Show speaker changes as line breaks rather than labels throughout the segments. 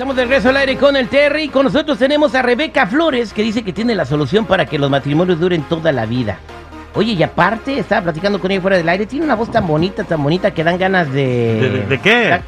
Estamos de regreso al aire con el Terry. Con nosotros tenemos a Rebeca Flores, que dice que tiene la solución para que los matrimonios duren toda la vida. Oye, y aparte, estaba platicando con ella fuera del aire, tiene una voz tan bonita, tan bonita, que dan ganas de...
¿De, de- de qué?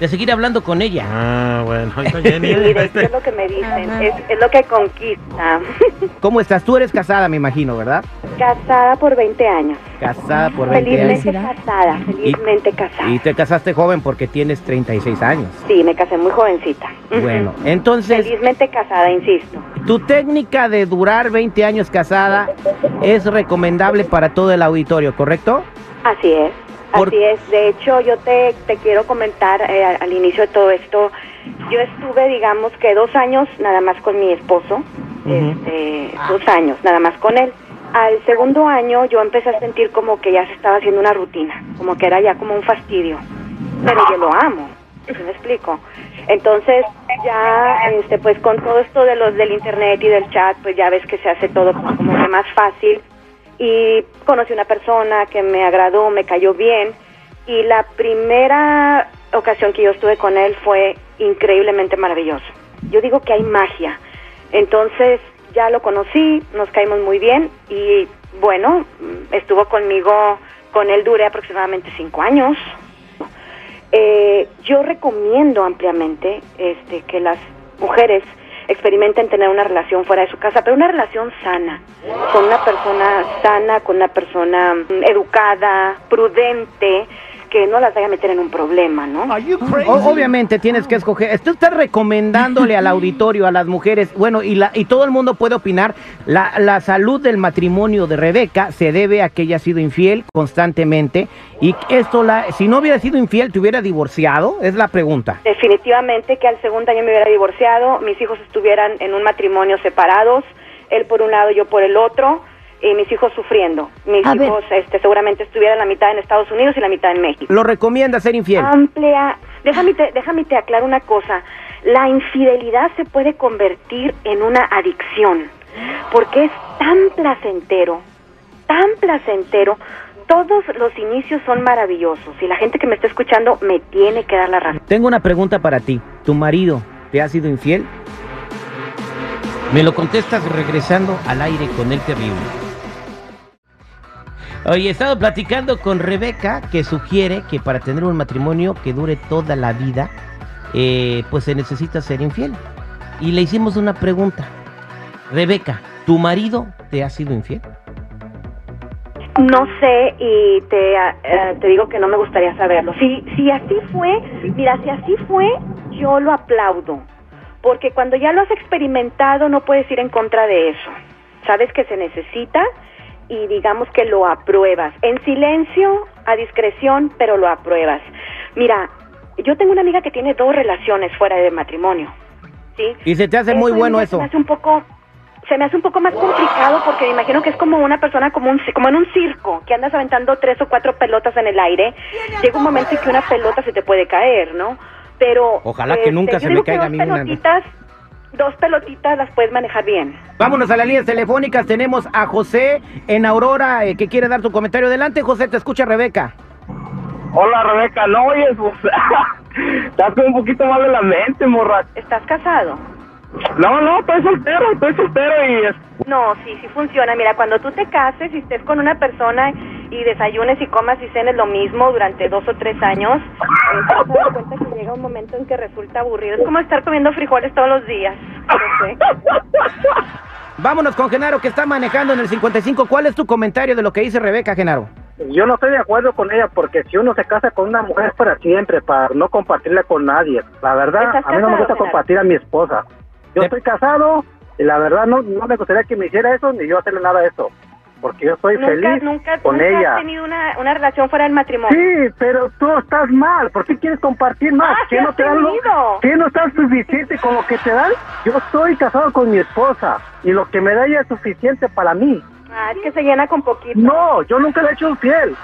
De seguir hablando con ella.
Ah, bueno, está Jenny.
Sí, es, es lo que me dicen, es, es lo que conquista.
¿Cómo estás? Tú eres casada, me imagino, ¿verdad?
casada por 20 años.
Casada por 20
Felizmente
años.
casada, felizmente casada.
Y te casaste joven porque tienes 36 años.
Sí, me casé muy jovencita.
Bueno, entonces,
Felizmente casada, insisto.
tu técnica de durar 20 años casada es recomendable para todo el auditorio, ¿correcto?
Así es.
Por-
Así es. De hecho, yo te, te quiero comentar eh, al- al inicio de todo esto. Yo estuve, digamos que dos años nada más con mi esposo. este, dos años nada más con él. Al segundo año yo empecé a sentir como que ya se estaba haciendo una rutina, como que era ya como un fastidio. Pero yo lo amo, ¿sí me explico? Entonces ya, este, pues con todo esto de los del internet y del chat, pues ya ves que se hace todo como, como que más fácil y conocí una persona que me agradó, me cayó bien y la primera ocasión que yo estuve con él fue increíblemente maravilloso. Yo digo que hay magia. Entonces ya lo conocí, nos caímos muy bien y bueno, estuvo conmigo, con él duré aproximadamente cinco años. Eh, yo recomiendo ampliamente este, que las mujeres experimenten tener una relación fuera de su casa, pero una relación sana, con una persona sana, con una persona mm, educada, prudente, que no las vaya a meter en un problema, ¿no?
O- obviamente tienes que escoger. Tú estás recomendándole al auditorio, a las mujeres, bueno, y, la, y todo el mundo puede opinar. La, la salud del matrimonio de Rebeca se debe a que ella ha sido infiel constantemente. Y esto, la, si no hubiera sido infiel, ¿te hubiera divorciado? Es la pregunta.
Definitivamente que al segundo año me hubiera divorciado, mis hijos estuvieran en un matrimonio separados, él por un lado, yo por el otro, y mis hijos sufriendo. Mis
A ver.
hijos este, seguramente estuvieran la mitad en Estados Unidos y la mitad en México.
¿Lo recomienda ser infiel?
Amplia. Déjame te, déjame te aclaro una cosa. La infidelidad se puede convertir en una adicción, porque es tan placentero, tan placentero. Todos los inicios son maravillosos y la gente que me está escuchando me tiene que dar la razón.
Tengo una pregunta para ti. ¿Tu marido te ha sido infiel?
Me lo contestas regresando al aire con el terrible. Oye, he estado platicando con Rebeca que sugiere que para tener un matrimonio que dure toda la vida, eh, pues se necesita ser infiel. Y le hicimos una pregunta. Rebeca, ¿tu marido te ha sido infiel?
No sé y te, eh, te digo que no me gustaría saberlo. Si, si así fue, mira, si así fue, yo lo aplaudo. Porque cuando ya lo has experimentado no puedes ir en contra de eso. Sabes que se necesita y digamos que lo apruebas. En silencio, a discreción, pero lo apruebas. Mira, yo tengo una amiga que tiene dos relaciones fuera de matrimonio. ¿sí?
Y se te hace muy
Eso
bueno
se
eso.
me hace un poco se me hace un poco más complicado porque me imagino que es como una persona como un como en un circo que andas aventando tres o cuatro pelotas en el aire llega un momento en que una pelota se te puede caer no pero
Ojalá que nunca
yo
se me caiga a
dos
mí una.
pelotitas dos pelotitas las puedes manejar bien
Vámonos a las líneas telefónicas. Tenemos a José en Aurora eh, que quiere dar tu comentario. Adelante, José, te escucha Rebeca.
Hola Rebeca, no oyes, pues, estás con un poquito mal de la mente, morra.
estás casado
No, no, estoy soltero, estoy soltero y es-
no sí sí funciona mira cuando tú te cases y estés con una persona y desayunes y comas y cenes lo mismo durante dos o tres años eh, te dar cuenta que llega un momento en que resulta aburrido es como estar comiendo frijoles todos los días.
Vámonos con Genaro que está manejando en el 55. ¿Cuál es tu comentario de lo que dice Rebeca, Genaro?
yo no estoy de acuerdo con ella porque si uno se casa con una mujer es para siempre, para no compartirla con nadie. La verdad,
¿Estás
a mí no me gusta compartir a mi esposa. Yo estoy casado y la verdad no, no me gustaría que me hiciera eso ni yo hacerle nada de eso. Porque yo soy
Nunca,
feliz
nunca,
con
nunca
ella.
has tenido una, una relación fuera del matrimonio.
Sí, pero tú estás mal. ¿Por qué quieres compartir más?
Ah,
¿Qué no te dan lo-. ¿Qué no está suficiente con lo que te dan? Yo estoy casado con mi esposa y lo que me da ella es suficiente para mí.
Ah, es que se llena con poquito.
No, yo nunca le he hecho infiel.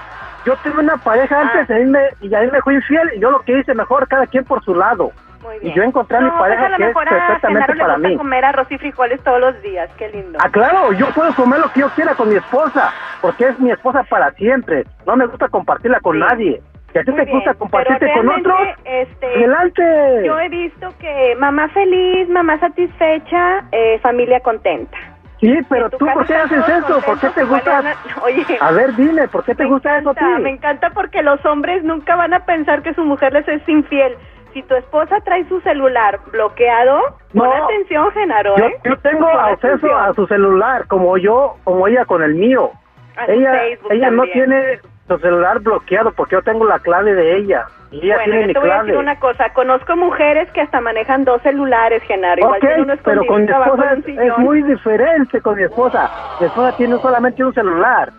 Yo tuve una pareja antes
Ah.
y, a mí me, y a mí me fue infiel y yo lo que hice mejor cada quien por su lado.
Muy
Y yo encontré a mi
No,
pareja que es perfectamente
Genaro le
para
gusta
mí.
comer arroz y frijoles todos los días. Qué lindo.
Ah, claro, yo puedo comer lo que yo quiera con mi esposa, porque es mi esposa para siempre. No me gusta compartirla con
Sí.
nadie. Si a ti te
bien,
gusta compartirte con otros,
este,
adelante.
Yo he visto que mamá feliz, mamá satisfecha, eh, familia contenta.
Sí, pero tú, ¿por qué haces eso? ¿Por qué te gusta?
Oye,
A ver, dime, ¿por qué te gusta eso a
encanta,
ti?
Me encanta porque los hombres nunca van a pensar que su mujer les es infiel. Si tu esposa trae su celular bloqueado, pon
No.
atención, Genaro,
Yo,
¿eh?
yo tengo
Pon
acceso
atención.
a su celular, como yo, como ella con el mío.
A
Ella,
Facebook
ella no tiene su celular bloqueado porque yo tengo la clave de ella. Y ella
Bueno,
tiene
yo
mi
te voy a decir una cosa. Conozco mujeres que hasta manejan dos celulares, Genaro. Igual
Ok,
tiene uno
pero con mi esposa es, muy diferente con mi esposa. Mi esposa tiene solamente un celular.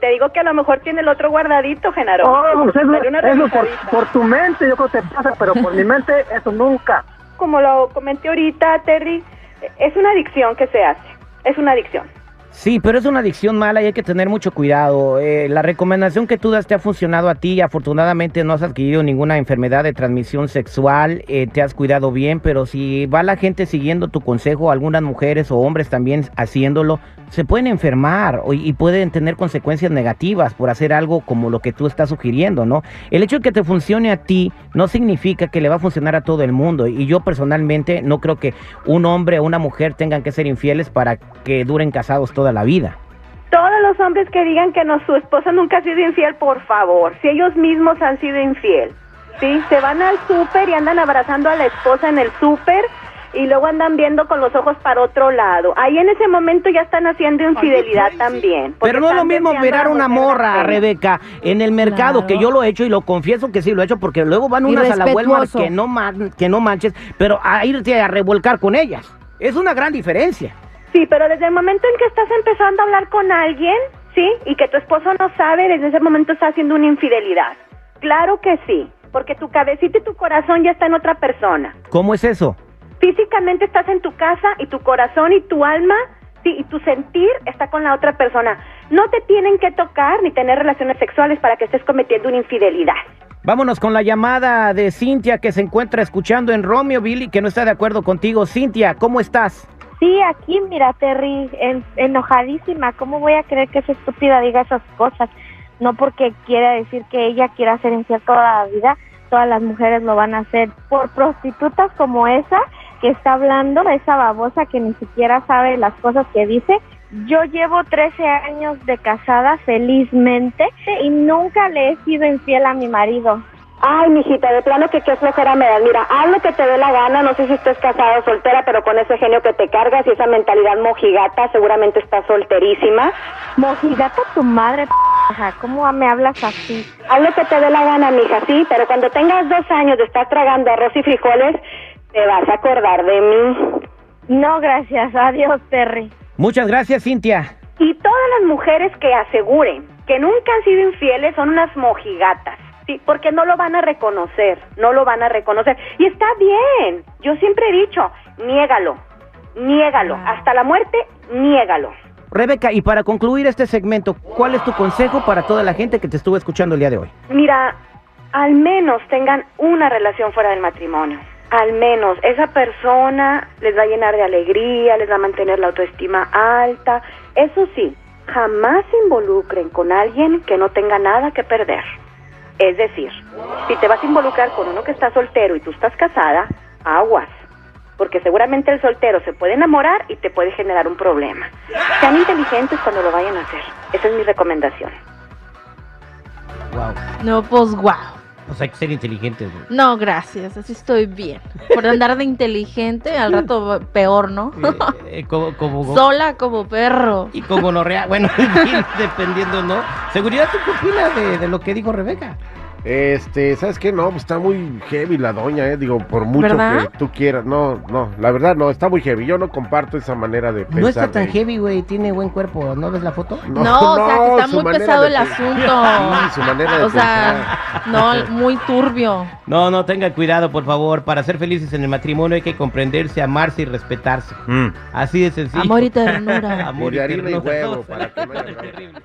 Te digo que a lo mejor tiene el otro guardadito, Genaro.
Oh, pues eso por, por tu mente yo creo que te pasa, pero por mi mente eso nunca.
Como lo comenté ahorita, Terry, es una adicción que se hace. Es una adicción.
Sí, pero es una adicción mala y hay que tener mucho cuidado. Eh, la recomendación que tú das te ha funcionado a ti. Afortunadamente no has adquirido ninguna enfermedad de transmisión sexual, eh, te has cuidado bien, pero si va la gente siguiendo tu consejo, algunas mujeres o hombres también haciéndolo, se pueden enfermar y pueden tener consecuencias negativas por hacer algo como lo que tú estás sugiriendo, ¿no? El hecho de que te funcione a ti no significa que le va a funcionar a todo el mundo. Y yo personalmente no creo que un hombre o una mujer tengan que ser infieles para que duren casados toda la vida.
Todos los hombres que digan que no, su esposa nunca ha sido infiel, por favor, si ellos mismos han sido infiel, ¿sí? Se van al súper y andan abrazando a la esposa en el súper y luego andan viendo con los ojos para otro lado. Ahí en ese momento ya están haciendo infidelidad también. porque
Pero no es lo mismo mirar
a
una morra,
ajena.
Rebeca, en el mercado,
Claro.
que yo lo he hecho y lo confieso que sí lo he hecho, porque luego van unas a la Walmart que no, man- que no manches, pero a irte a revolcar con ellas. Es una gran diferencia.
Sí, pero desde el momento en que estás empezando a hablar con alguien, ¿sí? Y que tu esposo no sabe, desde ese momento está haciendo una infidelidad. Claro que sí, porque tu cabecita y tu corazón ya está en otra persona.
¿Cómo es eso?
Físicamente estás en tu casa y tu corazón y tu alma, sí, y tu sentir está con la otra persona. No te tienen que tocar ni tener relaciones sexuales para que estés cometiendo una infidelidad.
Vámonos con la llamada de Cintia que se encuentra escuchando en Romeo Billy que no está de acuerdo contigo. Cintia, ¿cómo estás?
Sí, aquí, mira, Terry, en- enojadísima. ¿Cómo voy a creer que esa estúpida diga esas cosas? No porque quiera decir que ella quiera ser infiel toda la vida, todas las mujeres lo van a hacer. Por prostitutas como esa que está hablando, esa babosa que ni siquiera sabe las cosas que dice. Yo llevo 13 años de casada felizmente y nunca le he sido infiel a mi marido.
Ay, mijita, de plano que qué flojera me das. Mira, haz lo que te dé la gana. No sé si estés casada o soltera, pero con ese genio que te cargas y esa mentalidad mojigata, seguramente estás solterísima.
Mojigata tu madre, p***, ¿cómo me hablas así?
Haz lo que te dé la gana, mija, sí, pero cuando tengas dos años de estar tragando arroz y frijoles, te vas a acordar de mí.
No, gracias a Dios, Terry.
Muchas gracias, Cintia.
Y todas las mujeres que aseguren que nunca han sido infieles son unas mojigatas. Sí, porque no lo van a reconocer, no lo van a reconocer. Y está bien, yo siempre he dicho, niégalo, niégalo, hasta la muerte, niégalo.
Rebeca, y para concluir este segmento, ¿cuál es tu consejo para toda la gente que te estuvo escuchando el día de hoy?
Mira, al menos tengan una relación fuera del matrimonio. Al menos esa persona les va a llenar de alegría, les va a mantener la autoestima alta. Eso sí, jamás se involucren con alguien que no tenga nada que perder. Es decir, si te vas a involucrar con uno que está soltero y tú estás casada, aguas. Porque seguramente el soltero se puede enamorar y te puede generar un problema. Sean inteligentes cuando lo vayan a hacer. Esa es mi recomendación.
Wow.
No, pues guau.
Pues hay que ser inteligentes, güey.
No, gracias, así estoy bien. Por andar de inteligente, al rato peor, ¿no?
Eh, eh, como, como,
Sola como perro.
y como gonorrea. Bueno, dependiendo, ¿no? Seguridad, ¿tú qué opinas de, de lo que dijo Rebeca?
Este, ¿sabes qué? No, pues está muy heavy la doña, eh. Digo, por mucho
¿Verdad?
que tú quieras. No, no, la verdad no, está muy heavy. Yo no comparto esa manera de pensar.
No está tan
de-
heavy, güey. Tiene buen cuerpo. ¿No ves la foto?
No, o sea, que está muy pesado
de
el asunto.
Sí, su manera de
O sea, no, muy turbio.
No, no, tengan cuidado, por favor. Para ser felices en el matrimonio hay que comprenderse, amarse y respetarse.
Mm.
Así de sencillo.
Amor y ternura.
Amor
Y y
ternura.
huevo, para que no haya.
Terrible.